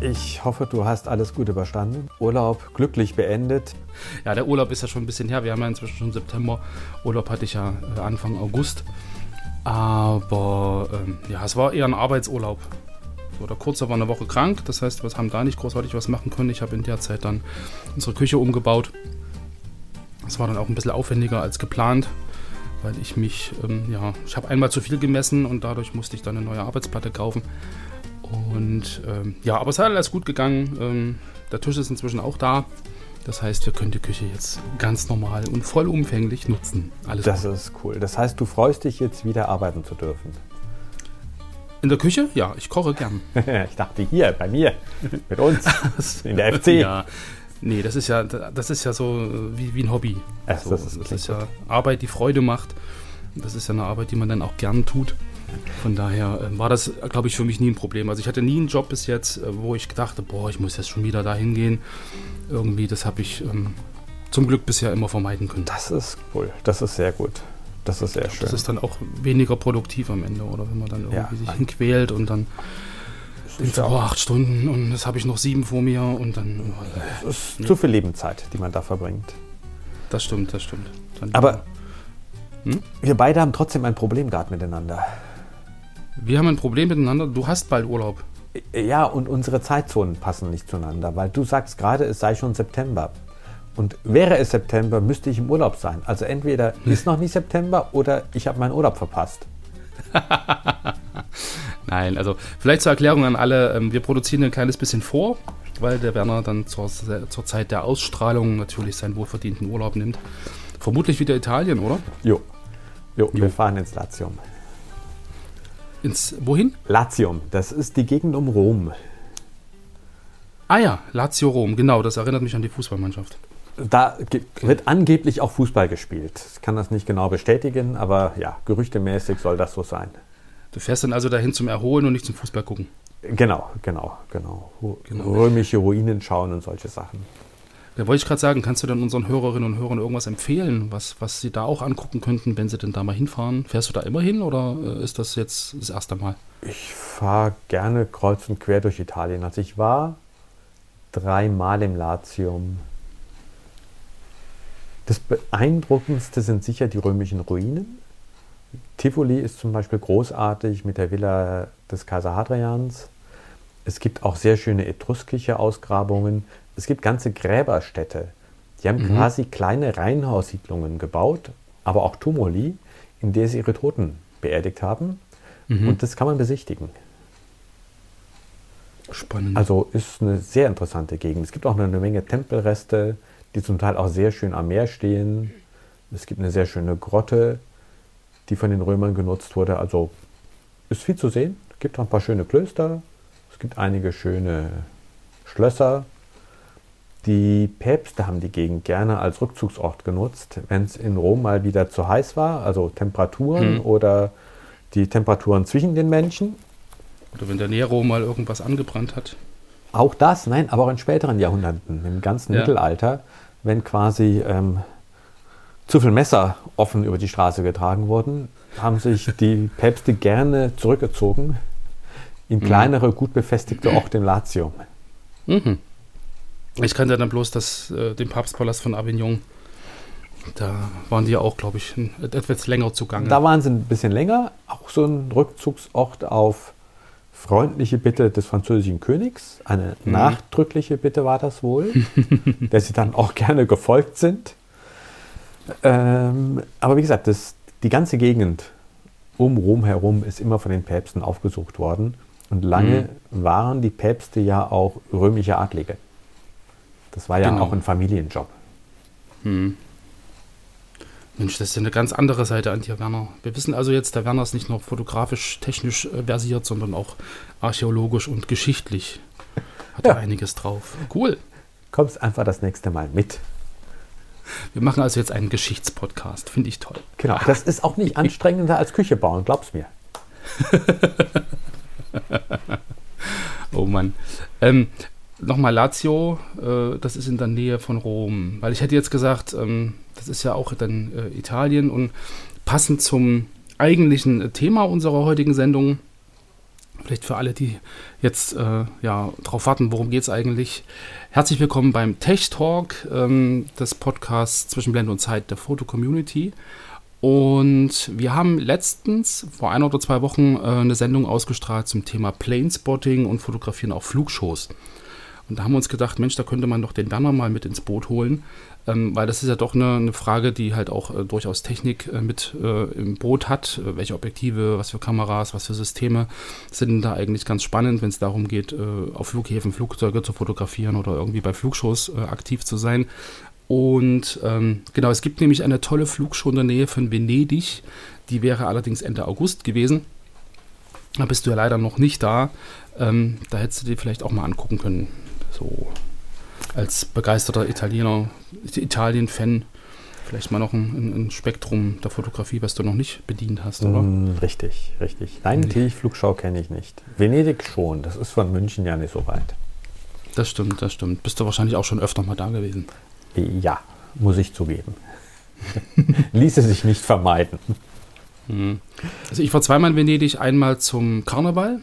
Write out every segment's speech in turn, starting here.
Ich hoffe, du hast alles gut überstanden. Urlaub glücklich beendet. Ja, der Urlaub ist ja schon ein bisschen her. Wir haben ja inzwischen schon September. Urlaub hatte ich ja äh, Anfang August. Aber ähm, ja, es war eher ein Arbeitsurlaub. So, der Kurze war eine Woche krank. Das heißt, wir haben da nicht großartig was machen können. Ich habe in der Zeit dann unsere Küche umgebaut. Das war dann auch ein bisschen aufwendiger als geplant weil ich mich, ähm, ja, ich habe einmal zu viel gemessen und dadurch musste ich dann eine neue Arbeitsplatte kaufen. Und ähm, ja, aber es hat alles gut gegangen. Ähm, der Tisch ist inzwischen auch da. Das heißt, wir können die Küche jetzt ganz normal und vollumfänglich nutzen. Alles das gut. ist cool. Das heißt, du freust dich jetzt wieder arbeiten zu dürfen. In der Küche? Ja, ich koche gern. ich dachte hier, bei mir, mit uns, in der FC. Ja, nee, das ist ja, das ist ja so wie, wie ein Hobby. Ach, so, das, ist, das ist ja Arbeit, die Freude macht. Das ist ja eine Arbeit, die man dann auch gern tut. Von daher äh, war das, glaube ich, für mich nie ein Problem. Also ich hatte nie einen Job bis jetzt, äh, wo ich dachte, boah, ich muss jetzt schon wieder dahin gehen. Irgendwie, das habe ich ähm, zum Glück bisher immer vermeiden können. Das ist cool. Das ist sehr gut. Das ist sehr glaub, schön. Das ist dann auch weniger produktiv am Ende, oder wenn man dann irgendwie ja. sich hinquält und dann sind oh, acht Stunden und jetzt habe ich noch sieben vor mir und dann. Oh, das ist nee. zu viel Lebenszeit, die man da verbringt. Das stimmt, das stimmt. Dann Aber hm? wir beide haben trotzdem ein Problem gerade miteinander. Wir haben ein Problem miteinander. Du hast bald Urlaub. Ja, und unsere Zeitzonen passen nicht zueinander, weil du sagst gerade, es sei schon September. Und wäre es September, müsste ich im Urlaub sein. Also entweder ist noch nicht September oder ich habe meinen Urlaub verpasst. Nein, also vielleicht zur Erklärung an alle, ähm, wir produzieren ein kleines bisschen vor, weil der Werner dann zur, zur Zeit der Ausstrahlung natürlich seinen wohlverdienten Urlaub nimmt. Vermutlich wieder Italien, oder? Jo. Jo, jo. wir fahren ins Latium. Ins, wohin? Latium, das ist die Gegend um Rom. Ah ja, Lazio Rom, genau, das erinnert mich an die Fußballmannschaft. Da wird angeblich auch Fußball gespielt. Ich kann das nicht genau bestätigen, aber ja, gerüchtemäßig soll das so sein. Du fährst dann also dahin zum Erholen und nicht zum Fußball gucken? Genau, genau, genau. genau. Römische Ruinen schauen und solche Sachen. Da wollte ich gerade sagen, kannst du dann unseren Hörerinnen und Hörern irgendwas empfehlen, was, was sie da auch angucken könnten, wenn sie denn da mal hinfahren? Fährst du da immer hin oder äh, ist das jetzt das erste Mal? Ich fahre gerne kreuz und quer durch Italien. Also ich war dreimal im Latium. Das beeindruckendste sind sicher die römischen Ruinen. Tivoli ist zum Beispiel großartig mit der Villa des Kaiser Hadrians. Es gibt auch sehr schöne etruskische Ausgrabungen. Es gibt ganze Gräberstädte. Die haben mhm. quasi kleine Reihenhaussiedlungen gebaut, aber auch Tumuli, in der sie ihre Toten beerdigt haben. Mhm. Und das kann man besichtigen. Spannend. Also ist eine sehr interessante Gegend. Es gibt auch eine Menge Tempelreste, die zum Teil auch sehr schön am Meer stehen. Es gibt eine sehr schöne Grotte, die von den Römern genutzt wurde. Also ist viel zu sehen. Es gibt auch ein paar schöne Klöster. Es gibt einige schöne Schlösser. Die Päpste haben die Gegend gerne als Rückzugsort genutzt, wenn es in Rom mal wieder zu heiß war, also Temperaturen hm. oder die Temperaturen zwischen den Menschen. Oder wenn der Nero mal irgendwas angebrannt hat. Auch das, nein, aber auch in späteren Jahrhunderten, im ganzen ja. Mittelalter, wenn quasi ähm, zu viel Messer offen über die Straße getragen wurden, haben sich die Päpste gerne zurückgezogen in hm. kleinere, gut befestigte Orte im Latium. Mhm. Ich kannte dann bloß das, äh, den Papstpalast von Avignon. Da waren die ja auch, glaube ich, etwas länger zugange. Da waren sie ein bisschen länger. Auch so ein Rückzugsort auf freundliche Bitte des französischen Königs. Eine mhm. nachdrückliche Bitte war das wohl, der sie dann auch gerne gefolgt sind. Ähm, aber wie gesagt, das, die ganze Gegend um Rom herum ist immer von den Päpsten aufgesucht worden. Und lange mhm. waren die Päpste ja auch römische Adlige. Das war ja genau. auch ein Familienjob. Hm. Mensch, das ist ja eine ganz andere Seite an dir, Werner. Wir wissen also jetzt, der Werner ist nicht nur fotografisch, technisch äh, versiert, sondern auch archäologisch und geschichtlich. Hat ja. er einiges drauf. Cool. Kommst einfach das nächste Mal mit. Wir machen also jetzt einen Geschichtspodcast. Finde ich toll. Genau. Das ist auch nicht anstrengender als Küche bauen, glaub's mir. oh Mann. Ähm, Nochmal Lazio, äh, das ist in der Nähe von Rom. Weil ich hätte jetzt gesagt, ähm, das ist ja auch dann äh, Italien und passend zum eigentlichen Thema unserer heutigen Sendung, vielleicht für alle, die jetzt äh, ja drauf warten, worum geht es eigentlich. Herzlich willkommen beim Tech Talk ähm, des Podcasts zwischen Blende und Zeit der Foto Community. Und wir haben letztens, vor ein oder zwei Wochen, äh, eine Sendung ausgestrahlt zum Thema Planespotting und Fotografieren auf Flugshows. Und da haben wir uns gedacht, Mensch, da könnte man doch den Werner mal mit ins Boot holen, ähm, weil das ist ja doch eine, eine Frage, die halt auch äh, durchaus Technik äh, mit äh, im Boot hat. Äh, welche Objektive, was für Kameras, was für Systeme sind da eigentlich ganz spannend, wenn es darum geht, äh, auf Flughäfen Flugzeuge zu fotografieren oder irgendwie bei Flugshows äh, aktiv zu sein. Und ähm, genau, es gibt nämlich eine tolle Flugshow in der Nähe von Venedig. Die wäre allerdings Ende August gewesen. Da bist du ja leider noch nicht da. Ähm, da hättest du dir vielleicht auch mal angucken können. So als begeisterter Italiener, Italien-Fan, vielleicht mal noch ein, ein, Spektrum der Fotografie, was du noch nicht bedient hast, oder? Mm, richtig, richtig. Nein, die Flugschau kenne ich nicht. Venedig schon, das ist von München ja nicht so weit. Das stimmt, das stimmt. Bist du wahrscheinlich auch schon öfter mal da gewesen. Ja, muss ich zugeben. Ließe sich nicht vermeiden. Mhm. Also ich war zweimal in Venedig, einmal zum Karneval.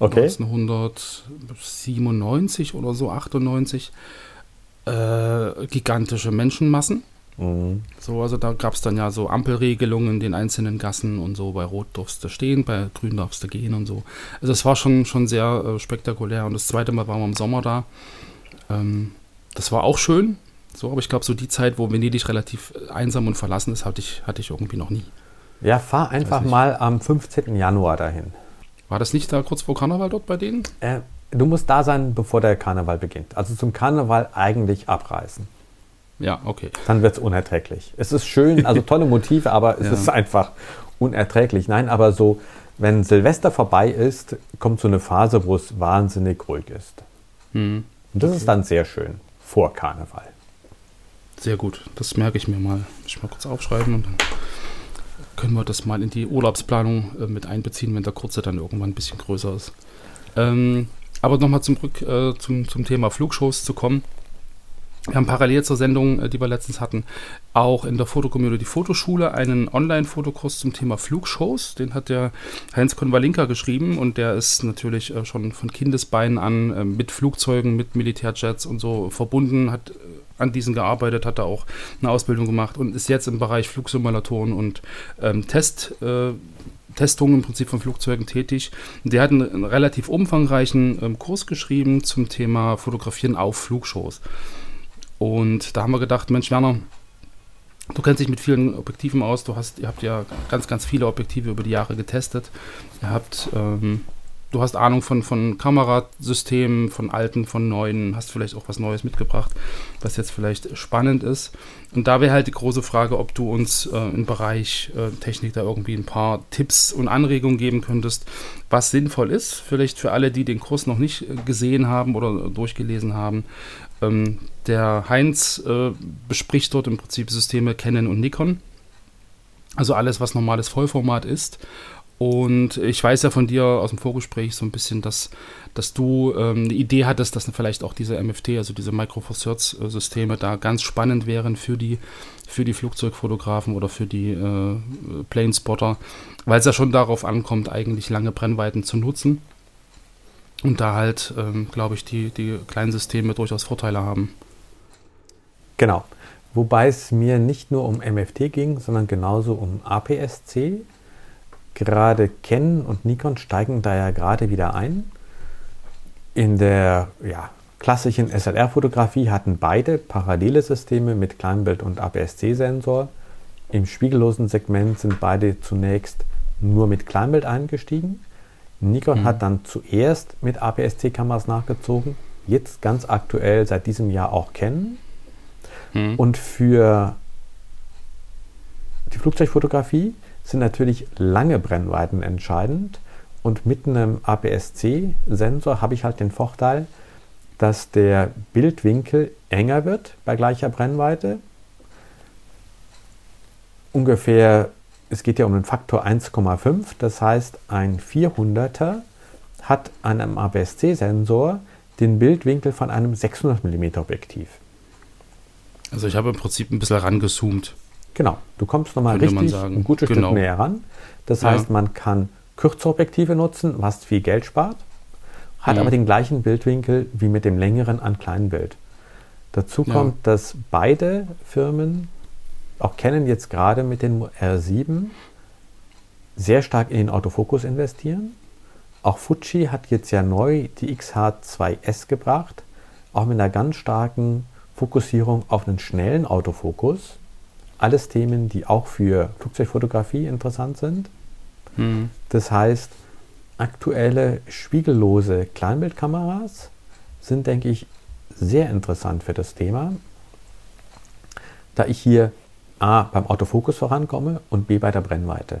Okay. 1997 oder so, 98. Äh, gigantische Menschenmassen. Mhm. So, also da gab es dann ja so Ampelregelungen in den einzelnen Gassen und so. Bei Rot durfst du stehen, bei Grün darfst du gehen und so. Also es war schon, schon sehr äh, spektakulär. Und das zweite Mal waren wir im Sommer da. Ähm, das war auch schön. So, aber ich glaube, so die Zeit, wo Venedig relativ einsam und verlassen ist, hatte ich, hatte ich irgendwie noch nie. Ja, fahr einfach mal am 15. Januar dahin. War das nicht da kurz vor Karneval dort bei denen? Äh, du musst da sein, bevor der Karneval beginnt. Also zum Karneval eigentlich abreisen. Ja, okay. Dann wird es unerträglich. Es ist schön, also tolle Motive, aber es ja. ist einfach unerträglich. Nein, aber so, wenn Silvester vorbei ist, kommt so eine Phase, wo es wahnsinnig ruhig ist. Hm. Und das okay. ist dann sehr schön vor Karneval. Sehr gut, das merke ich mir mal. Muss ich mal kurz aufschreiben und dann können wir das mal in die Urlaubsplanung äh, mit einbeziehen, wenn der kurze dann irgendwann ein bisschen größer ist. Ähm, aber nochmal zurück äh, zum, zum Thema Flugshows zu kommen. Wir haben parallel zur Sendung, äh, die wir letztens hatten, auch in der Fotocommunity Fotoschule einen Online-Fotokurs zum Thema Flugshows. Den hat der Heinz Konvalinka geschrieben und der ist natürlich äh, schon von Kindesbeinen an äh, mit Flugzeugen, mit Militärjets und so verbunden, hat an diesen gearbeitet, hat da auch eine Ausbildung gemacht und ist jetzt im Bereich Flugsimulatoren und ähm, Test. Äh, Testungen im Prinzip von Flugzeugen tätig. Der hat einen, einen relativ umfangreichen ähm, Kurs geschrieben zum Thema Fotografieren auf Flugshows. Und da haben wir gedacht, Mensch, Werner, du kennst dich mit vielen Objektiven aus. Du hast, ihr habt ja ganz, ganz viele Objektive über die Jahre getestet. Ihr habt ähm, du hast Ahnung von, von Kamerasystemen, von alten, von neuen, hast vielleicht auch was Neues mitgebracht, was jetzt vielleicht spannend ist. Und da wäre halt die große Frage, ob du uns äh, im Bereich äh, Technik da irgendwie ein paar Tipps und Anregungen geben könntest, was sinnvoll ist. Vielleicht für alle, die den Kurs noch nicht äh, gesehen haben oder durchgelesen haben. Ähm, der Heinz äh, bespricht dort im Prinzip Systeme Canon und Nikon. Also alles, was normales Vollformat ist und ich weiß ja von dir aus dem Vorgespräch so ein bisschen, dass, dass du ähm, eine Idee hattest, dass vielleicht auch diese MFT, also diese Micro Four Thirds Systeme, da ganz spannend wären für die, für die Flugzeugfotografen oder für die äh, Planespotter, weil es ja schon darauf ankommt, eigentlich lange Brennweiten zu nutzen. Und da halt, ähm, glaube ich, die, die kleinen Systeme durchaus Vorteile haben. Genau. Wobei es mir nicht nur um MFT ging, sondern genauso um APS-C gerade Canon und Nikon steigen da ja gerade wieder ein. In der ja, klassischen SLR-Fotografie hatten beide parallele Systeme mit Kleinbild und APS-C-Sensor. Im spiegellosen Segment sind beide zunächst nur mit Kleinbild eingestiegen. Nikon mhm. hat dann zuerst mit APS-C-Kameras nachgezogen, jetzt ganz aktuell seit diesem Jahr auch Canon. Mhm. Und für die Flugzeugfotografie sind natürlich lange Brennweiten entscheidend. Und mit einem APS-C-Sensor habe ich halt den Vorteil, dass der Bildwinkel enger wird bei gleicher Brennweite. ungefähr, es geht ja um den Faktor 1,5, das heißt ein 400er hat an einem APS-C-Sensor den Bildwinkel von einem 600 mm Objektiv. Also ich habe im Prinzip ein bisschen rangezoomt. Genau, du kommst nochmal richtig ein gutes genau. Stück näher ran. Das ja. heißt, man kann kürzere Objektive nutzen, was viel Geld spart, hat mhm. aber den gleichen Bildwinkel wie mit dem längeren an kleinen Bild. Dazu kommt, ja. dass beide Firmen auch kennen jetzt gerade mit den R7 sehr stark in den Autofokus investieren. Auch Fuji hat jetzt ja neu die XH2S gebracht, auch mit einer ganz starken Fokussierung auf einen schnellen Autofokus. Alles Themen, die auch für Flugzeugfotografie interessant sind. Mhm. Das heißt, aktuelle spiegellose Kleinbildkameras sind, denke ich, sehr interessant für das Thema, da ich hier A beim Autofokus vorankomme und B bei der Brennweite.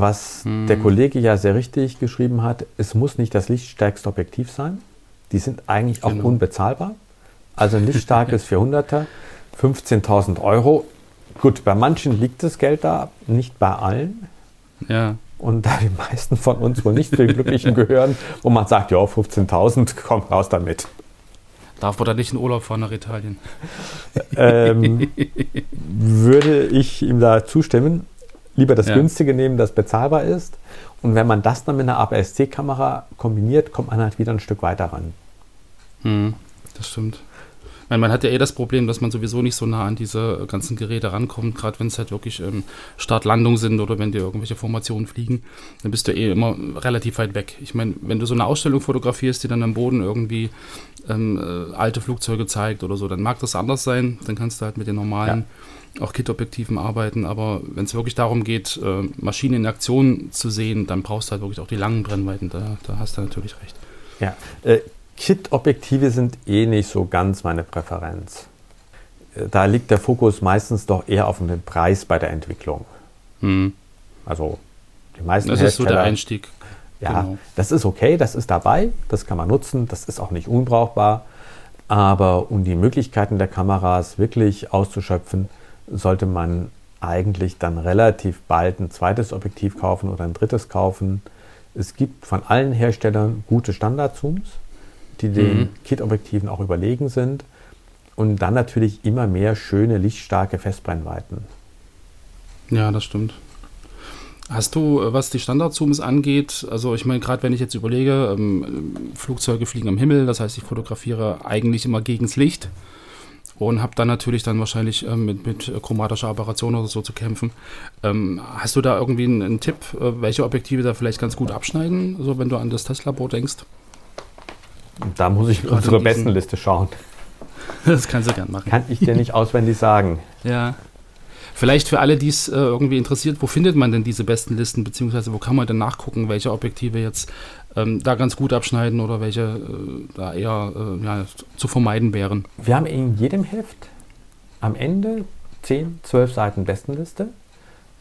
Was hm. der Kollege ja sehr richtig geschrieben hat, es muss nicht das lichtstärkste Objektiv sein. Die sind eigentlich auch genau. unbezahlbar. Also ein lichtstarkes 400er, 15.000 Euro. Gut, bei manchen liegt das Geld da, nicht bei allen. Ja. Und da die meisten von uns wohl nicht zu den Glücklichen gehören, wo man sagt, ja, 15.000, komm raus damit. Darf man da nicht in Urlaub fahren nach Italien? ähm, würde ich ihm da zustimmen lieber das ja. günstige nehmen, das bezahlbar ist. Und wenn man das dann mit einer APS-C-Kamera kombiniert, kommt man halt wieder ein Stück weiter ran. Hm, das stimmt. Meine, man hat ja eh das Problem, dass man sowieso nicht so nah an diese ganzen Geräte rankommt, gerade wenn es halt wirklich ähm, Start-Landung sind oder wenn dir irgendwelche Formationen fliegen, dann bist du eh immer relativ weit weg. Ich meine, wenn du so eine Ausstellung fotografierst, die dann am Boden irgendwie ähm, äh, alte Flugzeuge zeigt oder so, dann mag das anders sein. Dann kannst du halt mit den normalen ja. Auch Kit-Objektiven arbeiten. Aber wenn es wirklich darum geht, äh, Maschinen in Aktion zu sehen, dann brauchst du halt wirklich auch die langen Brennweiten. Da, da hast du natürlich recht. Ja, äh, Kit-Objektive sind eh nicht so ganz meine Präferenz. Da liegt der Fokus meistens doch eher auf den Preis bei der Entwicklung. Hm. Also die meisten Das ist so der Einstieg. Ja, genau. das ist okay, das ist dabei, das kann man nutzen, das ist auch nicht unbrauchbar. Aber um die Möglichkeiten der Kameras wirklich auszuschöpfen, sollte man eigentlich dann relativ bald ein zweites Objektiv kaufen oder ein drittes kaufen. Es gibt von allen Herstellern gute Standardzooms die den mhm. Kit-Objektiven auch überlegen sind. Und dann natürlich immer mehr schöne, lichtstarke Festbrennweiten. Ja, das stimmt. Hast du, äh, was die Standardzooms angeht, also ich meine, gerade wenn ich jetzt überlege, ähm, Flugzeuge fliegen am Himmel, das heißt, ich fotografiere eigentlich immer gegens Licht und habe dann natürlich dann wahrscheinlich ähm, mit, mit chromatischer Apparation oder so zu kämpfen. Ähm, hast du da irgendwie einen, einen Tipp, äh, welche Objektive da vielleicht ganz gut abschneiden, so wenn du an das Tesla-Boot denkst? Da muss ich in unsere Bestenliste schauen. Das kannst du gern machen. Kann ich dir nicht auswendig sagen. Ja. Vielleicht für alle, die es äh, irgendwie interessiert, wo findet man denn diese besten Listen, beziehungsweise wo kann man denn nachgucken, welche Objektive jetzt ähm, da ganz gut abschneiden oder welche äh, da eher äh, ja, zu vermeiden wären? Wir haben in jedem Heft am Ende 10, 12 Seiten Bestenliste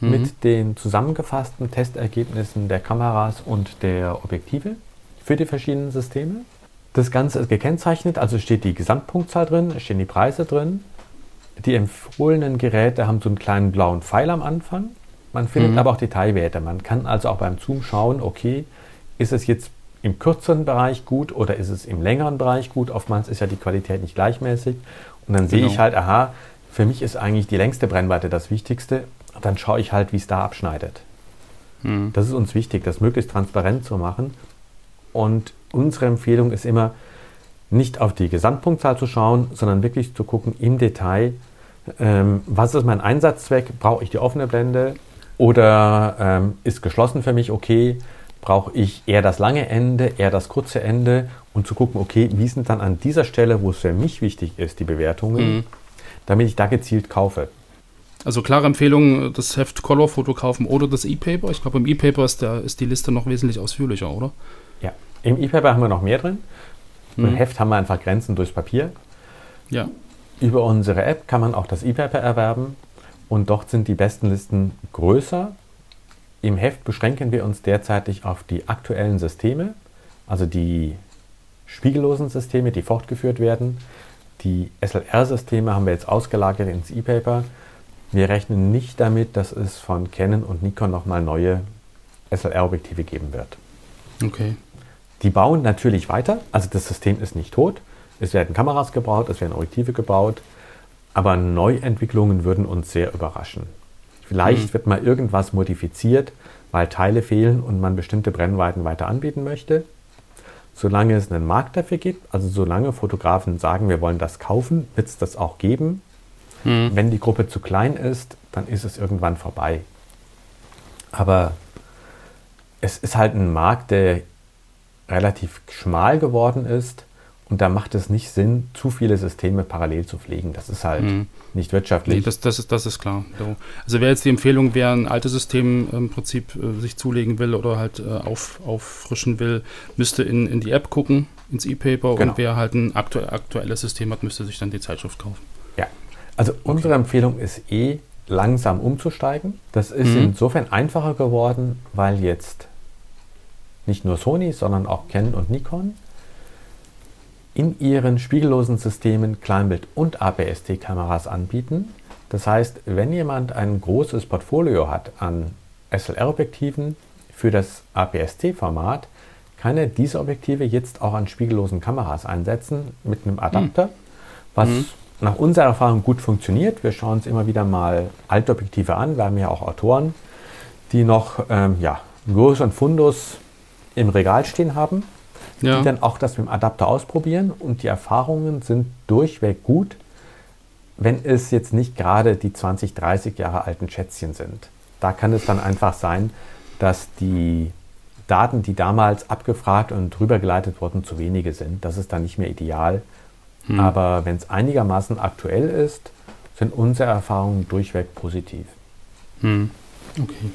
mhm. mit den zusammengefassten Testergebnissen der Kameras und der Objektive für die verschiedenen Systeme. Das Ganze ist gekennzeichnet, also steht die Gesamtpunktzahl drin, stehen die Preise drin. Die empfohlenen Geräte haben so einen kleinen blauen Pfeil am Anfang. Man findet mhm. aber auch Detailwerte. Man kann also auch beim Zoom schauen, okay, ist es jetzt im kürzeren Bereich gut oder ist es im längeren Bereich gut? Oftmals ist ja die Qualität nicht gleichmäßig. Und dann genau. sehe ich halt, aha, für mich ist eigentlich die längste Brennweite das Wichtigste. Und dann schaue ich halt, wie es da abschneidet. Mhm. Das ist uns wichtig, das möglichst transparent zu machen. Und unsere Empfehlung ist immer, nicht auf die Gesamtpunktzahl zu schauen, sondern wirklich zu gucken im Detail, ähm, was ist mein Einsatzzweck? Brauche ich die offene Blende oder ähm, ist geschlossen für mich okay? Brauche ich eher das lange Ende, eher das kurze Ende und zu gucken, okay, wie sind dann an dieser Stelle, wo es für mich wichtig ist, die Bewertungen, mhm. damit ich da gezielt kaufe. Also klare Empfehlung, das Heft Color-Foto kaufen oder das E-Paper. Ich glaube, im E-Paper ist, ist die Liste noch wesentlich ausführlicher, oder? Ja, im E-Paper haben wir noch mehr drin. Im Mhm. Heft haben wir einfach Grenzen durchs Papier. Ja. Über unsere App kann man auch das E-Paper erwerben und dort sind die besten Listen größer. Im Heft beschränken wir uns derzeitig auf die aktuellen Systeme, also die spiegellosen Systeme, die fortgeführt werden. Die SLR-Systeme haben wir jetzt ausgelagert ins E-Paper. Wir rechnen nicht damit, dass es von Canon und Nikon nochmal neue SLR-Objektive geben wird. Okay. Die bauen natürlich weiter, also das System ist nicht tot. Es werden Kameras gebaut, es werden Objektive gebaut, aber Neuentwicklungen würden uns sehr überraschen. Vielleicht wird mal irgendwas modifiziert, weil Teile fehlen und man bestimmte Brennweiten weiter anbieten möchte. Solange es einen Markt dafür gibt, also solange Fotografen sagen, wir wollen das kaufen, wird es das auch geben. Wenn die Gruppe zu klein ist, dann ist es irgendwann vorbei. Aber es ist halt ein Markt, der relativ schmal geworden ist und da macht es nicht Sinn, zu viele Systeme parallel zu pflegen. Das ist halt nicht wirtschaftlich. Nee, das, das, ist, das ist klar. So. Also wäre jetzt die Empfehlung, wer ein altes System im Prinzip äh, sich zulegen will oder halt äh, auf, auffrischen will, müsste in, in die App gucken, ins E-Paper Genau. und wer halt ein aktu aktuelles System hat, müsste sich dann die Zeitschrift kaufen. Ja, also unsere Empfehlung ist eh langsam umzusteigen. Das ist Mhm. insofern einfacher geworden, weil jetzt nicht nur Sony, sondern auch Canon und Nikon in ihren spiegellosen Systemen Kleinbild- und APS-T-Kameras anbieten. Das heißt, wenn jemand ein großes Portfolio hat an SLR-Objektiven für das APS-T-Format, kann er diese Objektive jetzt auch an spiegellosen Kameras einsetzen mit einem Adapter, was nach unserer Erfahrung gut funktioniert. Wir schauen uns immer wieder mal Altobjektive an. Wir haben ja auch Autoren, die noch ähm, ja, einen größeren Fundus im Regal stehen haben Ja. die dann auch das mit dem Adapter ausprobieren und die Erfahrungen sind durchweg gut, wenn es jetzt nicht gerade die 20, 30 Jahre alten Schätzchen sind. Da kann es dann einfach sein, dass die Daten, die damals abgefragt und rübergeleitet wurden, zu wenige sind. Das ist dann nicht mehr ideal. Aber wenn es einigermaßen aktuell ist, sind unsere Erfahrungen durchweg positiv. Hm. Okay.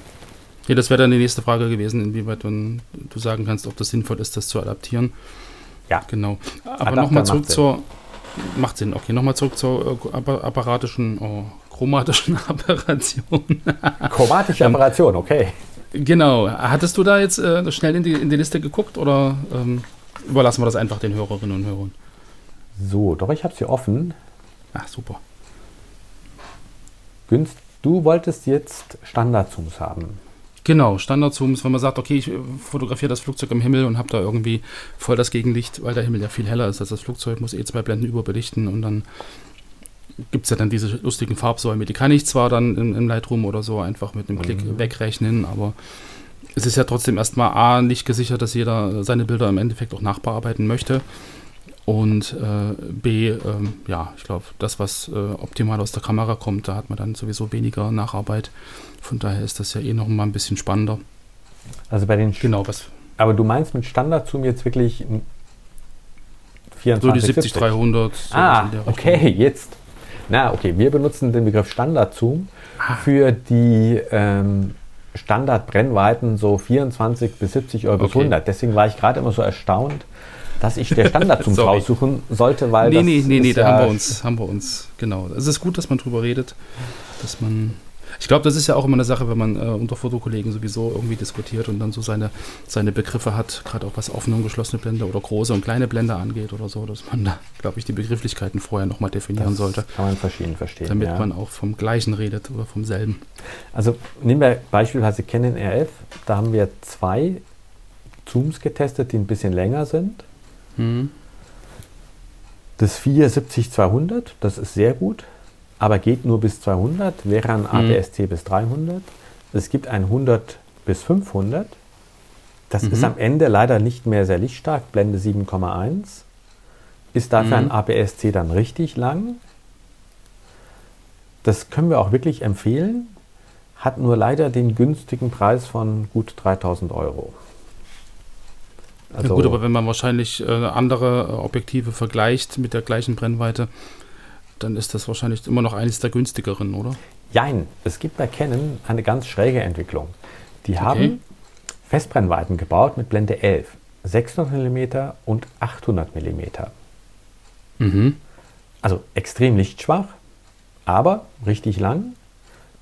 Ja, das wäre dann die nächste Frage gewesen, inwieweit du, du sagen kannst, ob das sinnvoll ist, das zu adaptieren. Ja, Genau. Aber nochmal zurück zur. Macht Sinn, okay. Nochmal zurück zur äh, appa- apparatischen, oh, chromatischen Apparation. chromatische Operation, okay. genau. Hattest du da jetzt äh, schnell in die, in die Liste geguckt oder ähm, überlassen wir das einfach den Hörerinnen und Hörern? So, doch ich habe sie offen. Ach, super. Günst, du wolltest jetzt Standardzooms haben. Genau, Standardzooms, wenn man sagt, okay, ich äh, fotografiere das Flugzeug im Himmel und habe da irgendwie voll das Gegenlicht, weil der Himmel ja viel heller ist als das Flugzeug, muss eh zwei Blenden überbelichten und dann gibt es ja dann diese lustigen Farbsäume. Die kann ich zwar dann im, im Lightroom oder so einfach mit einem Klick wegrechnen, aber es ist ja trotzdem erstmal A, nicht gesichert, dass jeder seine Bilder im Endeffekt auch nachbearbeiten möchte. Und äh, B, ähm, ja, ich glaube, das, was äh, optimal aus der Kamera kommt, da hat man dann sowieso weniger Nacharbeit. Von daher ist das ja eh noch mal ein bisschen spannender. Also bei den Genau, was Aber du meinst mit Standardzoom jetzt wirklich ein so 24 die 70 300. So Ah, okay, jetzt. Na, okay, wir benutzen den Begriff Standardzoom für die ähm, Standardbrennweiten so 24 bis 70 Euro bis Okay. 100. Deswegen war ich gerade immer so erstaunt, dass ich der Standardzoom Sorry. raussuchen sollte, weil Nee, das nee, nee, nee, da ja haben wir uns, haben wir uns, genau. Es ist gut, dass man drüber redet, dass man. Ich glaube, das ist ja auch immer eine Sache, wenn man äh, unter Fotokollegen sowieso irgendwie diskutiert und dann so seine, seine Begriffe hat, gerade auch was offene und geschlossene Blende oder große und kleine Blende angeht oder so, dass man da, glaube ich, die Begrifflichkeiten vorher nochmal definieren Das sollte, kann man verschieden verstehen. damit ja. man auch vom Gleichen redet oder vom selben. Also nehmen wir beispielsweise Canon RF. Da haben wir zwei Zooms getestet, die ein bisschen länger sind. Mhm. Das 470-200, das ist sehr gut, aber geht nur bis 200, wäre ein APS-C bis 300. Es gibt ein 100 bis 500. Das ist am Ende leider nicht mehr sehr lichtstark, Blende 7,1. Ist dafür ein APS-C dann richtig lang. Das können wir auch wirklich empfehlen. Hat nur leider den günstigen Preis von gut 3000 Euro. Ja, gut, aber wenn man wahrscheinlich äh, andere äh, Objektive vergleicht mit der gleichen Brennweite, dann ist das wahrscheinlich immer noch eines der günstigeren, oder? Jein, es gibt bei Canon eine ganz schräge Entwicklung. Die haben Festbrennweiten gebaut mit Blende 11, 600 mm und 800 mm. Mhm. Also extrem lichtschwach, aber richtig lang,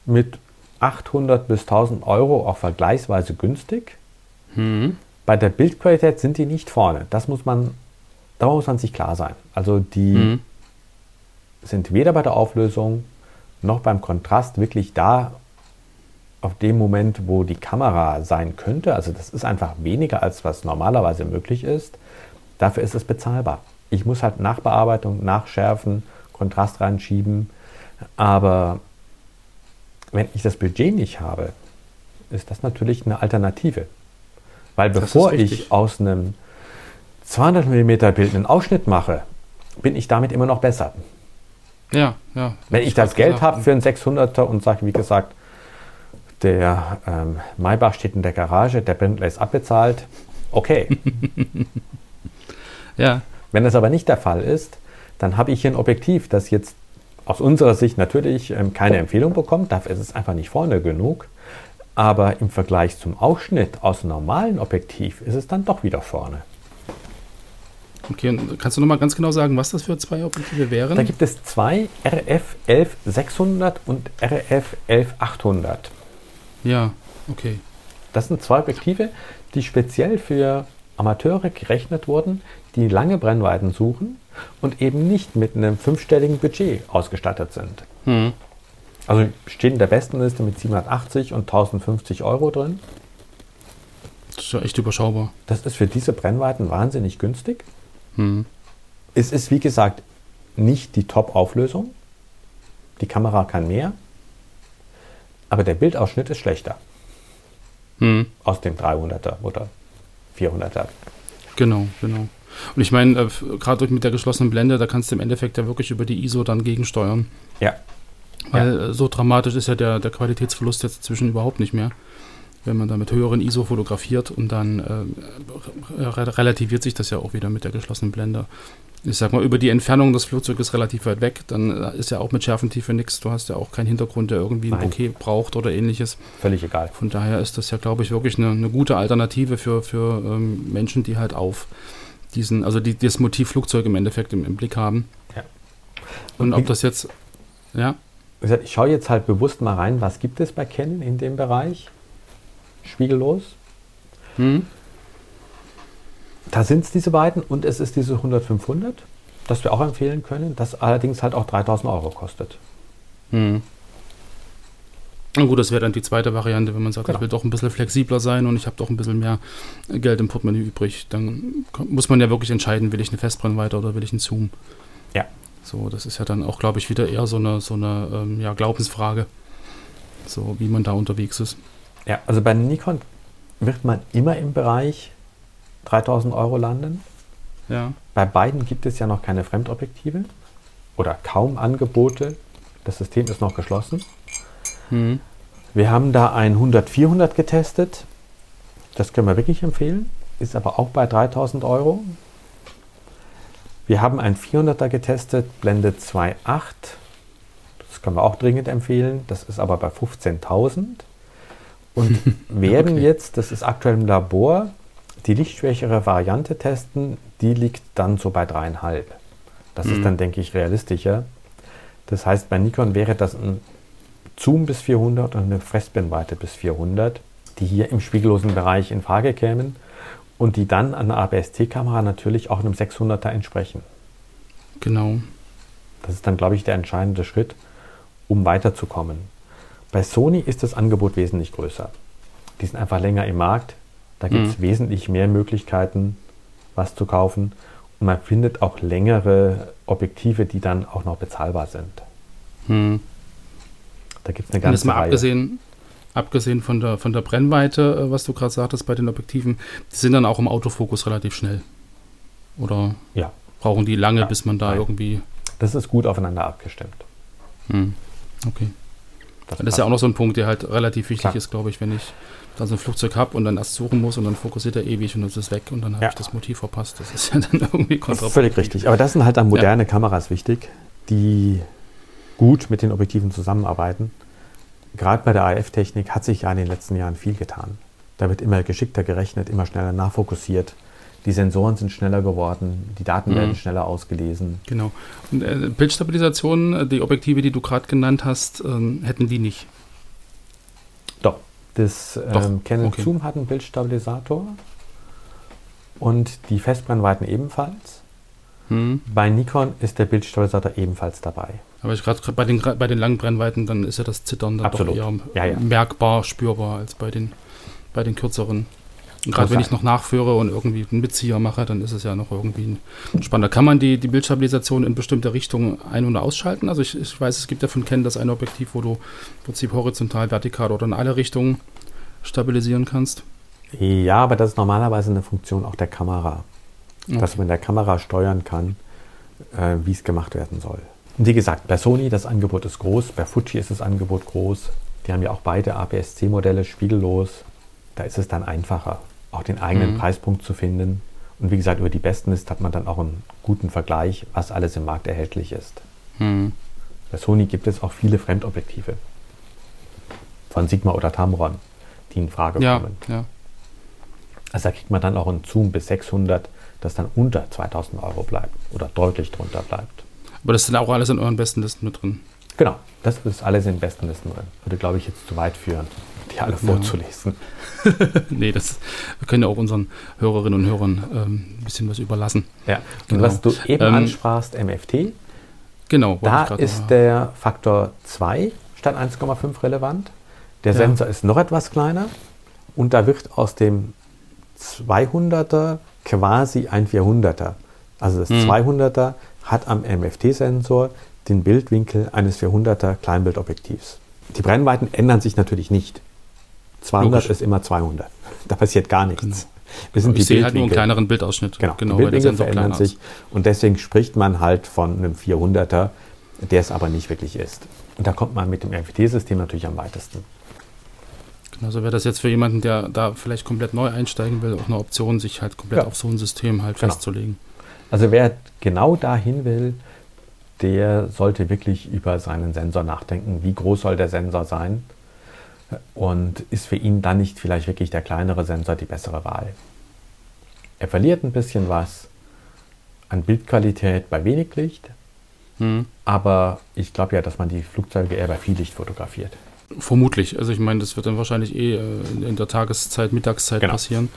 mit 800 bis 1000 Euro auch vergleichsweise günstig. Mhm. Bei der Bildqualität sind die nicht vorne. Das muss man, da muss man sich klar sein. Also die Mhm. sind weder bei der Auflösung noch beim Kontrast wirklich da auf dem Moment, wo die Kamera sein könnte. Also das ist einfach weniger, als was normalerweise möglich ist. Dafür ist es bezahlbar. Ich muss halt Nachbearbeitung, nachschärfen, Kontrast reinschieben. Aber wenn ich das Budget nicht habe, ist das natürlich eine Alternative. Weil bevor ich aus einem 200 mm Bild einen Ausschnitt mache, bin ich damit immer noch besser. Ja, ja. Wenn ich das Geld habe für einen 600er und sage, wie gesagt, der ähm, Maybach steht in der Garage, der Bentley ist abbezahlt, okay. Ja, Wenn das aber nicht der Fall ist, dann habe ich hier ein Objektiv, das jetzt aus unserer Sicht natürlich ähm, keine Empfehlung bekommt, dafür ist es einfach nicht vorne genug. Aber im Vergleich zum Ausschnitt aus einem normalen Objektiv ist es dann doch wieder vorne. okay. Und kannst du noch mal ganz genau sagen, was das für zwei Objektive wären? Da gibt es zwei RF 11600 und RF 11800. ja, okay. Das sind zwei Objektive, die speziell für Amateure gerechnet wurden, die lange Brennweiten suchen und eben nicht mit einem fünfstelligen Budget ausgestattet sind. Hm. Also stehen in der besten Liste mit 780 und 1050 Euro drin. Das ist ja echt überschaubar. Das ist für diese Brennweiten wahnsinnig günstig. Hm. Es ist, wie gesagt, nicht die Top-Auflösung. Die Kamera kann mehr. Aber der Bildausschnitt ist schlechter Hm. aus dem 300er oder 400er. Genau, genau. Und ich meine, äh, gerade mit der geschlossenen Blende, da kannst du im Endeffekt ja wirklich über die ISO dann gegensteuern. Ja, Weil äh, so dramatisch ist ja der, der Qualitätsverlust jetzt zwischen überhaupt nicht mehr. Wenn man da mit höheren ISO fotografiert und dann äh, re relativiert sich das ja auch wieder mit der geschlossenen Blende. Ich sag mal, über die Entfernung des Flugzeuges relativ weit weg, dann äh, ist ja auch mit Schärfentiefe nichts. Du hast ja auch keinen Hintergrund, der irgendwie ein. Bokeh braucht oder ähnliches. völlig egal. Von daher ist das ja, glaube ich, wirklich eine, eine gute Alternative für, für ähm, Menschen, die halt auf diesen, also die das Motiv Flugzeug im Endeffekt im, im Blick haben. Ja. Und Und ob das jetzt, ja, gesagt, Ich schaue jetzt halt bewusst mal rein, was gibt es bei Canon in dem Bereich? Spiegellos. hm, Da sind es diese beiden und es ist diese 100-500, das wir auch empfehlen können, das allerdings halt auch 3000 Euro kostet. hm. Na gut, das wäre dann die zweite Variante, wenn man sagt, Genau. ich will doch ein bisschen flexibler sein und ich habe doch ein bisschen mehr Geld im Portemonnaie übrig. Dann muss man ja wirklich entscheiden, will ich eine Festbrennweite oder will ich einen Zoom. Ja. So, das ist ja dann auch, glaube ich, wieder eher so eine, so eine ähm, ja, Glaubensfrage. So, wie man da unterwegs ist. Ja, also bei Nikon wird man immer im Bereich 3000 Euro landen. Ja. Bei beiden gibt es ja noch keine Fremdobjektive oder kaum Angebote. Das System ist noch geschlossen. Hm. Wir haben da ein 100-400 getestet. Das können wir wirklich empfehlen. Ist aber auch bei 3000 Euro. Wir haben ein 400er getestet, Blende 2.8. Das können wir auch dringend empfehlen. Das ist aber bei 15.000. Und werden Okay. jetzt, das ist aktuell im Labor, die lichtschwächere Variante testen. Die liegt dann so bei 3,5. Das ist Mhm. dann, denke ich, realistischer. Das heißt, bei Nikon wäre das ein Zoom bis 400 und eine Festbrennweite bis 400, die hier im spiegellosen Bereich in Frage kämen und die dann an der APS-C-Kamera natürlich auch einem 600er entsprechen. Genau. Das ist dann, glaube ich, der entscheidende Schritt, um weiterzukommen. Bei Sony ist das Angebot wesentlich größer. Die sind einfach länger im Markt. Da gibt es Mhm. wesentlich mehr Möglichkeiten, was zu kaufen. Und man findet auch längere Objektive, die dann auch noch bezahlbar sind. Hm. Da gibt es eine Und jetzt ganze mal Reihe. abgesehen, abgesehen von der, von der Brennweite, äh, was du gerade sagtest bei den Objektiven, die sind dann auch im Autofokus relativ schnell. Oder Ja, brauchen die lange, Ja, bis man da nein. irgendwie. das ist gut aufeinander abgestimmt. Hm. Okay. Das, Das ist ja auch noch so ein Punkt, der halt relativ wichtig Klar. ist, glaube ich, wenn ich da so ein Flugzeug habe und dann erst suchen muss und dann fokussiert er ewig und dann ist es weg und dann habe Ja. ich das Motiv verpasst. Das ist ja dann irgendwie Das ist kontraproduktiv. völlig richtig. Aber das sind halt dann moderne Kameras wichtig, die gut mit den Objektiven zusammenarbeiten. Gerade bei der AF-Technik hat sich ja in den letzten Jahren viel getan. Da wird immer geschickter gerechnet, immer schneller nachfokussiert. Die Sensoren sind schneller geworden, die Daten Mhm. werden schneller ausgelesen. Genau. Und äh, Bildstabilisation, äh, die Objektive, die du gerade genannt hast, ähm, hätten die nicht. Doch, das ähm, Canon okay. Zoom hat einen Bildstabilisator und die Festbrennweiten ebenfalls. Hm. Bei Nikon ist der Bildstabilisator ebenfalls dabei. Aber ich gerade bei den, bei den langen Brennweiten, dann ist ja das Zittern dann Absolut. doch eher Ja, ja. merkbar, spürbar als bei den, bei den kürzeren. Gerade wenn ich noch nachführe und irgendwie einen Mitzieher mache, dann ist es ja noch irgendwie spannender. Kann man die, die Bildstabilisation in bestimmte Richtungen ein- oder ausschalten? Also ich, ich weiß, es gibt ja von Canon das eine Objektiv, wo du im Prinzip horizontal, vertikal oder in alle Richtungen stabilisieren kannst. Ja, aber das ist normalerweise eine Funktion auch der Kamera, dass man der Kamera steuern kann, äh, wie es gemacht werden soll. Und wie gesagt, bei Sony das Angebot ist groß, bei Fuji ist das Angebot groß. Die haben ja auch beide APS-C-Modelle spiegellos. Da ist es dann einfacher, auch den eigenen Mhm. Preispunkt zu finden. Und wie gesagt, über die besten ist, hat man dann auch einen guten Vergleich, was alles im Markt erhältlich ist. Hm. Bei Sony gibt es auch viele Fremdobjektive von Sigma oder Tamron, die in Frage Ja, kommen. ja. Also da kriegt man dann auch einen Zoom bis 600, das dann unter 2000 Euro bleibt oder deutlich drunter bleibt. Aber das sind auch alles in euren besten Listen mit drin. Genau, das ist alles in besten Listen drin. Würde, glaube ich, jetzt zu weit führen, die alle vorzulesen. nee, das, wir können ja auch unseren Hörerinnen und Hörern ähm, ein bisschen was überlassen. Ja. Und Genau. was du eben Ähm, ansprachst, MFT, Genau. da ist der Faktor 2 statt 1,5 relevant. Der Ja. Sensor ist noch etwas kleiner und da wird aus dem 200er quasi ein 400er. Also das Mhm. 200er hat am MFT-Sensor den Bildwinkel eines 400er Kleinbildobjektivs. Die Brennweiten ändern sich natürlich nicht. 200 Logisch. ist immer 200. Da passiert gar nichts. Genau. Wir sind ich die sehe halt nur einen kleineren Bildausschnitt. Genau, genau die Bildwinkel Sensor verändern sich und deswegen spricht man halt von einem 400er, der es aber nicht wirklich ist. Und da kommt man mit dem MFT-System natürlich am weitesten. ist. Genau, so wäre das jetzt für jemanden, der da vielleicht komplett neu einsteigen will, auch eine Option, sich halt komplett Ja. auf so ein System halt Genau. festzulegen. Also wer genau dahin will, der sollte wirklich über seinen Sensor nachdenken. Wie groß soll der Sensor sein? Und ist für ihn dann nicht vielleicht wirklich der kleinere Sensor die bessere Wahl? Er verliert ein bisschen was an Bildqualität bei wenig Licht, Hm. aber ich glaube ja, dass man die Flugzeuge eher bei viel Licht fotografiert. Vermutlich. Also ich meine, das wird dann wahrscheinlich eh äh, in- in der Tageszeit, Mittagszeit Genau. passieren.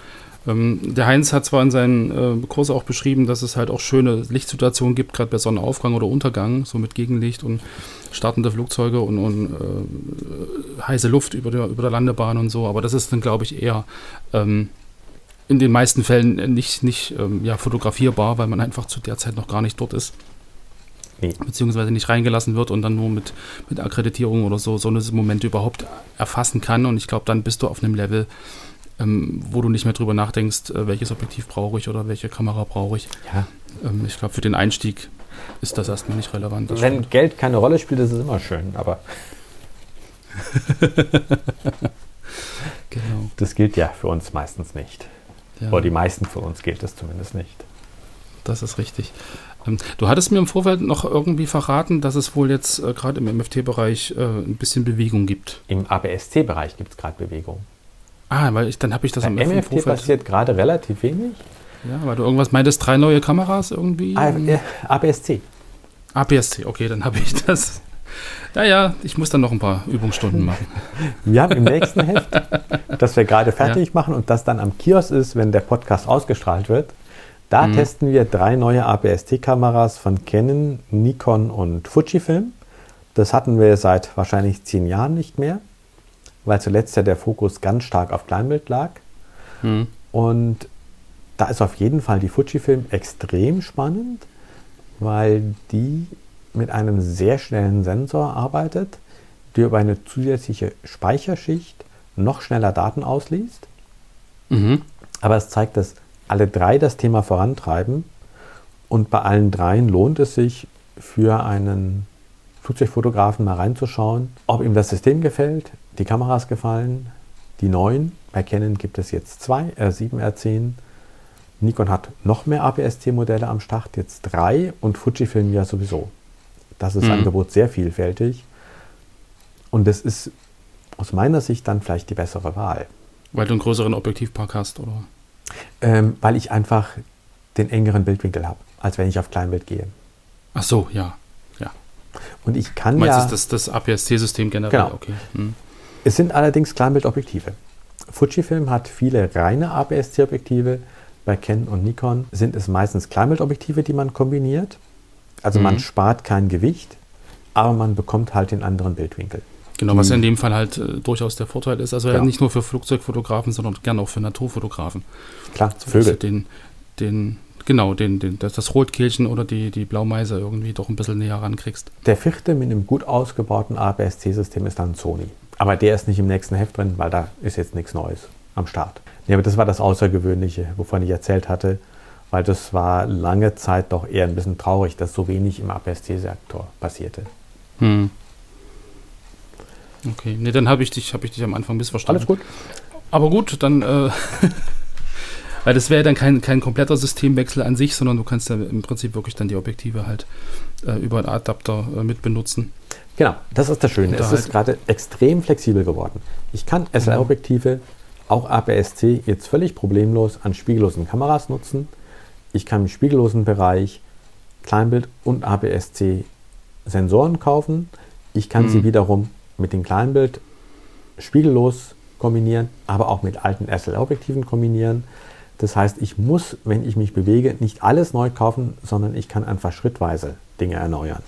Ähm, der Heinz hat zwar in seinen äh, Kurs auch beschrieben, dass es halt auch schöne Lichtsituationen gibt, gerade bei Sonnenaufgang oder Untergang, so mit Gegenlicht und startende Flugzeuge und, und äh, heiße Luft über der, über der Landebahn und so. Aber das ist dann, glaube ich, eher ähm, in den meisten Fällen nicht, nicht ähm, ja, fotografierbar, weil man einfach zu der Zeit noch gar nicht dort ist Nee. beziehungsweise nicht reingelassen wird und dann nur mit, mit Akkreditierung oder so so eine Momente überhaupt erfassen kann. Und ich glaube, dann bist du auf einem Level, ähm, wo du nicht mehr drüber nachdenkst, äh, welches Objektiv brauche ich oder welche Kamera brauche ich. Ja. Ähm, ich glaube, für den Einstieg ist das erstmal nicht relevant. Wenn stimmt. Geld keine Rolle spielt, ist es immer schön, aber genau. das gilt ja für uns meistens nicht. Ja, Oder die meisten von uns gilt es zumindest nicht. das ist richtig. Ähm, du hattest mir im Vorfeld noch irgendwie verraten, dass es wohl jetzt äh, gerade im MFT-Bereich äh, ein bisschen Bewegung gibt. Im ABS-C-Bereich gibt es gerade Bewegung. Ah, weil ich, dann habe ich das Bei im MFT Vorfeld. passiert gerade relativ wenig. Ja, weil du irgendwas meintest, drei neue Kameras irgendwie. Ah, äh, ABS-C. APS-C, okay, dann habe ich das. Naja, ich muss dann noch ein paar Übungsstunden machen. Wir haben im nächsten Heft, das wir gerade fertig machen und das dann am Kiosk ist, wenn der Podcast ausgestrahlt wird, da Mhm. testen wir drei neue APS-C-Kameras von Canon, Nikon und Fujifilm. Das hatten wir seit wahrscheinlich zehn Jahren nicht mehr, weil zuletzt ja der Fokus ganz stark auf Kleinbild lag. Hm. Und da ist auf jeden Fall die Fujifilm extrem spannend, weil die mit einem sehr schnellen Sensor arbeitet, der über eine zusätzliche Speicherschicht noch schneller Daten ausliest. Mhm. Aber es zeigt, dass alle drei das Thema vorantreiben und bei allen dreien lohnt es sich für einen Flugzeugfotografen mal reinzuschauen, ob ihm das System gefällt, die Kameras gefallen, die neuen. Bei Canon gibt es jetzt zwei, R7, R10. Nikon hat noch mehr APS-C-Modelle am Start, jetzt drei und Fujifilm ja sowieso. Das ist Mhm. Angebot sehr vielfältig und es ist aus meiner Sicht dann vielleicht die bessere Wahl. Weil du einen größeren Objektivpark hast, oder? Ähm, weil ich einfach den engeren Bildwinkel habe, als wenn ich auf Kleinbild gehe. Ach so, ja. ja. Und ich kann Du meinst ja. das, das, das APS-C-System generell? Genau. Okay. Hm. Es sind allerdings Kleinbildobjektive. Fujifilm hat viele reine APS-C-Objektive. Bei Canon und Nikon sind es meistens Kleinbildobjektive, die man kombiniert. Also man Mhm. spart kein Gewicht, aber man bekommt halt den anderen Bildwinkel. Genau, was ja in dem Fall halt äh, durchaus der Vorteil ist. Also ja. Genau. nicht nur für Flugzeugfotografen, sondern gerne auch für Naturfotografen. Klar, So, dass Vögel. Den, den, genau, den, den, das, das Rotkehlchen oder die, die Blaumeise irgendwie doch ein bisschen näher rankriegst. Der vierte mit einem gut ausgebauten APS-C-System ist dann Sony. Aber der ist nicht im nächsten Heft drin, weil da ist jetzt nichts Neues am Start. Nee, aber das war das Außergewöhnliche, wovon ich erzählt hatte, weil das war lange Zeit doch eher ein bisschen traurig, dass so wenig im APS-C-Sektor passierte. Hm. Okay, nee, dann habe ich, dich- hab ich dich am Anfang missverstanden. Alles gut? Aber gut, dann, äh, weil das wäre dann kein, kein kompletter Systemwechsel an sich, sondern du kannst ja im Prinzip wirklich dann die Objektive halt äh, über einen Adapter äh, mit benutzen. Genau, das ist das Schöne. Es ist gerade extrem flexibel geworden. Ich kann SLR-Objektive, auch APS-C, jetzt völlig problemlos an spiegellosen Kameras nutzen. Ich kann im spiegellosen Bereich Kleinbild und APS-C Sensoren kaufen. Ich kann Mhm. sie wiederum mit dem Kleinbild spiegellos kombinieren, aber auch mit alten SLR-Objektiven kombinieren. Das heißt, ich muss, wenn ich mich bewege, nicht alles neu kaufen, sondern ich kann einfach schrittweise Dinge erneuern.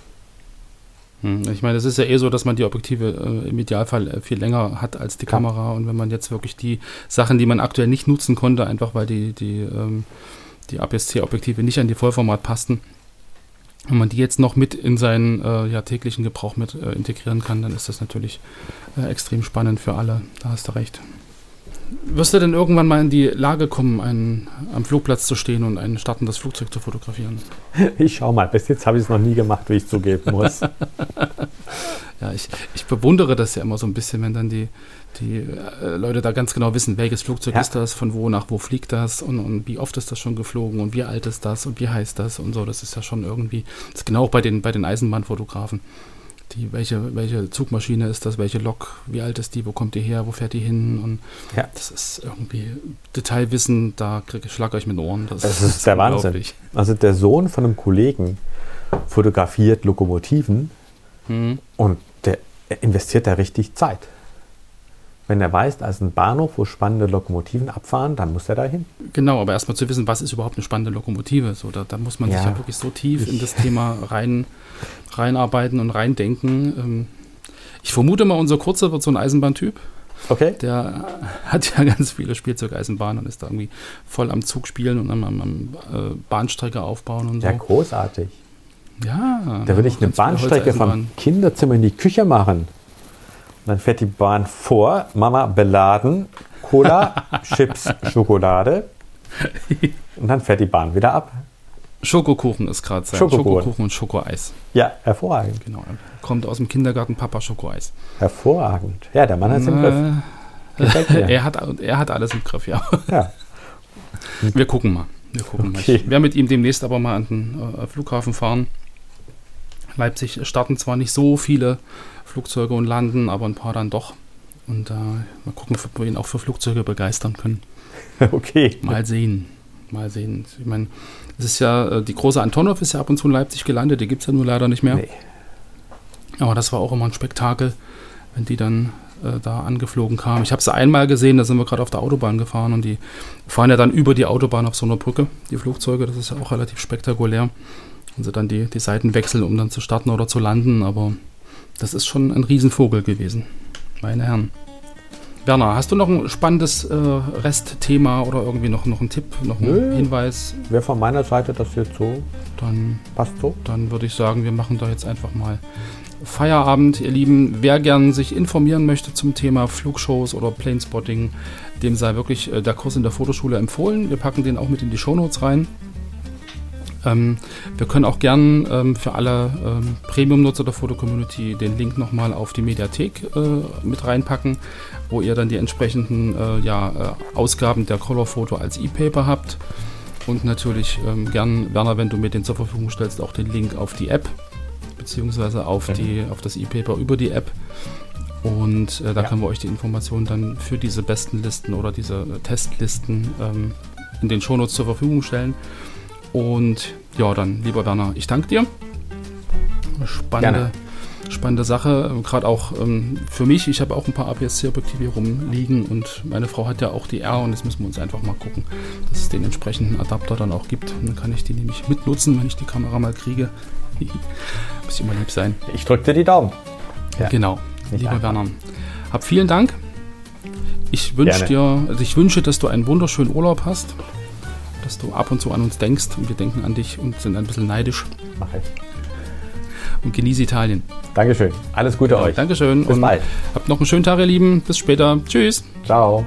Hm, Ich meine, es ist ja eh so, dass man die Objektive äh, im Idealfall äh, viel länger hat als die Klar. Kamera. Und wenn man jetzt wirklich die Sachen, die man aktuell nicht nutzen konnte, einfach weil die, die, ähm, die APS-C-Objektive nicht an die Vollformat passten, wenn man die jetzt noch mit in seinen äh, ja, täglichen Gebrauch mit äh, integrieren kann, dann ist das natürlich äh, extrem spannend für alle. Da hast du recht. Wirst du denn irgendwann mal in die Lage kommen, einen, am Flugplatz zu stehen und ein startendes Flugzeug zu fotografieren? Ich schau mal, bis jetzt habe ich es noch nie gemacht, wie ich zugeben muss. Ja, ich, ich bewundere das ja immer so ein bisschen, wenn dann die, die äh, Leute da ganz genau wissen, welches Flugzeug Ja. ist das, von wo nach wo fliegt das und, und wie oft ist das schon geflogen und wie alt ist das und wie heißt das und so. Das ist ja schon irgendwie, das ist genau auch bei den, bei den Eisenbahnfotografen. Die, welche, welche Zugmaschine ist das, welche Lok, wie alt ist die, wo kommt die her, wo fährt die hin und Ja. das ist irgendwie Detailwissen, da kriege ich schlag euch mit den Ohren. Das, Das ist der Wahnsinn. Also der Sohn von einem Kollegen fotografiert Lokomotiven Hm. und der investiert da richtig Zeit. Wenn er weiß, da ist ein Bahnhof, wo spannende Lokomotiven abfahren, dann muss er da hin. Genau, aber erstmal zu wissen, was ist überhaupt eine spannende Lokomotive. So, da, da muss man sich Ja. ja wirklich so tief in das Thema rein, reinarbeiten und reindenken. Ähm, ich vermute mal, unser Kurzer wird so ein Eisenbahntyp. Okay? Der hat ja ganz viele Spielzeugeisenbahnen und ist da irgendwie voll am Zug spielen und am, am, am äh, Bahnstrecke aufbauen und so. Ja, großartig. Ja, Da würde ich eine Bahnstrecke vom. Kinderzimmer in die Küche machen. Dann fährt die Bahn vor, Mama beladen, Cola, Chips, Schokolade. Und dann fährt die Bahn wieder ab. Schokokuchen ist gerade sein. Schokokuchen. Schokokuchen und Schokoeis. Ja, hervorragend. Genau. Kommt aus dem Kindergarten Papa Schokoeis. Hervorragend. Ja, der Mann hat es im Griff. Äh, er, hat, er hat alles im Griff, ja. Ja. Wir gucken mal. Wir gucken mal. Okay. Ich werde mit ihm demnächst aber mal an den äh, Flughafen fahren. Leipzig starten zwar nicht so viele Flugzeuge und landen, aber ein paar dann doch. Und äh, mal gucken, ob wir ihn auch für Flugzeuge begeistern können. Okay. Mal sehen. Mal sehen. Ich meine, es ist ja, äh, die große Antonov ist ja ab und zu in Leipzig gelandet, die gibt es ja nur leider nicht mehr. Nee. Aber das war auch immer ein Spektakel, wenn die dann äh, da angeflogen kamen. Ich habe sie einmal gesehen, da sind wir gerade auf der Autobahn gefahren und die fahren ja dann über die Autobahn auf so einer Brücke, die Flugzeuge. Das ist ja auch relativ spektakulär. Und sie dann die, die Seiten wechseln, um dann zu starten oder zu landen. Aber das ist schon ein Riesenvogel gewesen, meine Herren. Werner, hast du noch ein spannendes äh, Restthema oder irgendwie noch, noch einen Tipp, noch einen Nö. Hinweis? Wäre von meiner Seite das jetzt so, Dann passt so. dann würde ich sagen, wir machen da jetzt einfach mal Feierabend, ihr Lieben. Wer gern sich informieren möchte zum Thema Flugshows oder Planespotting, dem sei wirklich äh, der Kurs in der Fotoschule empfohlen. Wir packen den auch mit in die Shownotes rein. Ähm, wir können auch gern ähm, für alle ähm, Premium-Nutzer der Foto-Community den Link nochmal auf die Mediathek äh, mit reinpacken, wo ihr dann die entsprechenden äh, ja, äh, Ausgaben der Color-Foto als E-Paper habt. Und natürlich ähm, gern, Werner, wenn du mir den zur Verfügung stellst, auch den Link auf die App, beziehungsweise auf, die, auf das E-Paper über die App. Und äh, da Ja. können wir euch die Informationen dann für diese besten Listen oder diese äh, Testlisten ähm, in den Shownotes zur Verfügung stellen. Und ja, dann, lieber Werner, ich danke dir. Spannende, Gerne. spannende Sache, gerade auch ähm, für mich. Ich habe auch ein paar APS-C-Objektive hier rumliegen und meine Frau hat ja auch die R und jetzt müssen wir uns einfach mal gucken, dass es den entsprechenden Adapter dann auch gibt. Und dann kann ich die nämlich mitnutzen, wenn ich die Kamera mal kriege. Muss ich immer lieb sein. Ich drücke dir die Daumen. Ja. Genau, Nicht lieber einfach. Werner. Hab vielen Dank. Ich wünsche dir, also ich wünsche, dass du einen wunderschönen Urlaub hast, dass du ab und zu an uns denkst und wir denken an dich und sind ein bisschen neidisch Mach ich. und genieße Italien. Dankeschön. Alles Gute euch. Dankeschön Bis und bald. habt noch einen schönen Tag, ihr Lieben. Bis später. Tschüss. Ciao.